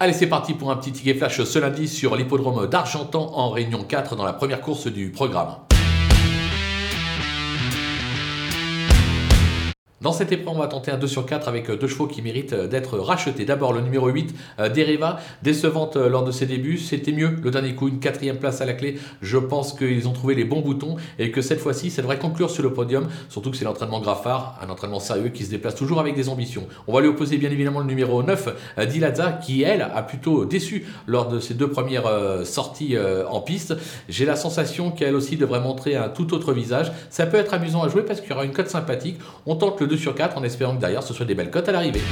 Allez, c'est parti pour un petit ticket flash ce lundi sur l'hippodrome d'Argentan en Réunion 4 dans la première course du programme. Dans cette épreuve, on va tenter un 2 sur 4 avec deux chevaux qui méritent d'être rachetés. D'abord, le numéro 8, euh, Dereva, décevante euh, lors de ses débuts. C'était mieux le dernier coup, une quatrième place à la clé. Je pense qu'ils ont trouvé les bons boutons et que cette fois-ci, ça devrait conclure sur le podium. Surtout que c'est l'entraînement Graffard, un entraînement sérieux qui se déplace toujours avec des ambitions. On va lui opposer bien évidemment le numéro 9, euh, Dilaza, qui elle a plutôt déçu lors de ses deux premières sorties en piste. J'ai la sensation qu'elle aussi devrait montrer un tout autre visage. Ça peut être amusant à jouer parce qu'il y aura une cote sympathique. On tente le 2 sur 4 en espérant que derrière ce soit des belles cotes à l'arrivée.